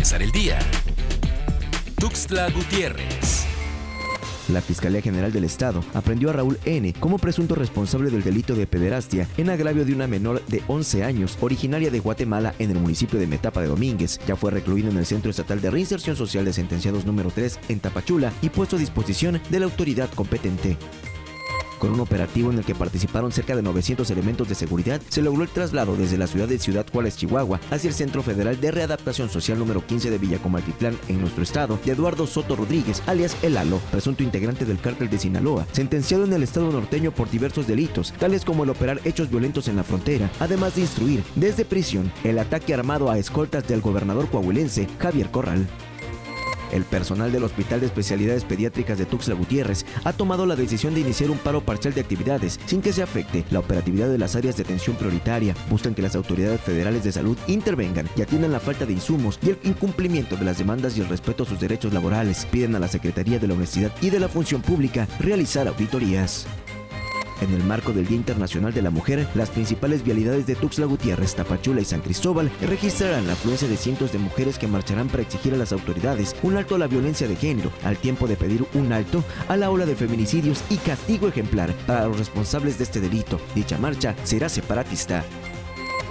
empezar el día. Tuxtla Gutiérrez. La Fiscalía General del Estado aprendió a Raúl N. como presunto responsable del delito de pederastia en agravio de una menor de 11 años, originaria de Guatemala en el municipio de Metapa de Domínguez. Ya fue recluido en el Centro Estatal de Reinserción Social de Sentenciados número 3 en Tapachula y puesto a disposición de la autoridad competente. Con un operativo en el que participaron cerca de 900 elementos de seguridad, se logró el traslado desde la ciudad de Ciudad Juárez, Chihuahua, hacia el Centro Federal de Readaptación Social número 15 de Villacomaltitlán, en nuestro estado, de Eduardo Soto Rodríguez, alias El Alo, presunto integrante del cártel de Sinaloa, sentenciado en el estado norteño por diversos delitos, tales como el operar hechos violentos en la frontera, además de instruir desde prisión el ataque armado a escoltas del gobernador coahuilense Javier Corral. El personal del Hospital de Especialidades Pediátricas de Tuxtla Gutiérrez ha tomado la decisión de iniciar un paro parcial de actividades sin que se afecte la operatividad de las áreas de atención prioritaria. Buscan que las autoridades federales de salud intervengan y atiendan la falta de insumos y el incumplimiento de las demandas y el respeto a sus derechos laborales. Piden a la Secretaría de la Honestidad y de la Función Pública realizar auditorías. En el marco del Día Internacional de la Mujer, las principales vialidades de Tuxtla Gutiérrez, Tapachula y San Cristóbal registrarán la afluencia de cientos de mujeres que marcharán para exigir a las autoridades un alto a la violencia de género, al tiempo de pedir un alto a la ola de feminicidios y castigo ejemplar para los responsables de este delito. Dicha marcha será separatista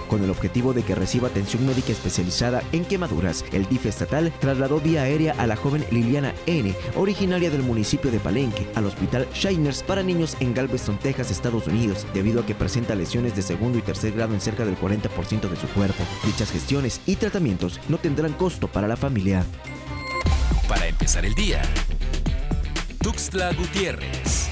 con el objetivo de que reciba atención médica especializada en quemaduras. El DIF estatal trasladó vía aérea a la joven Liliana N., originaria del municipio de Palenque, al hospital Shiners para niños en Galveston, Texas, Estados Unidos, debido a que presenta lesiones de segundo y tercer grado en cerca del 40% de su cuerpo. Dichas gestiones y tratamientos no tendrán costo para la familia. Para empezar el día, Tuxtla Gutiérrez.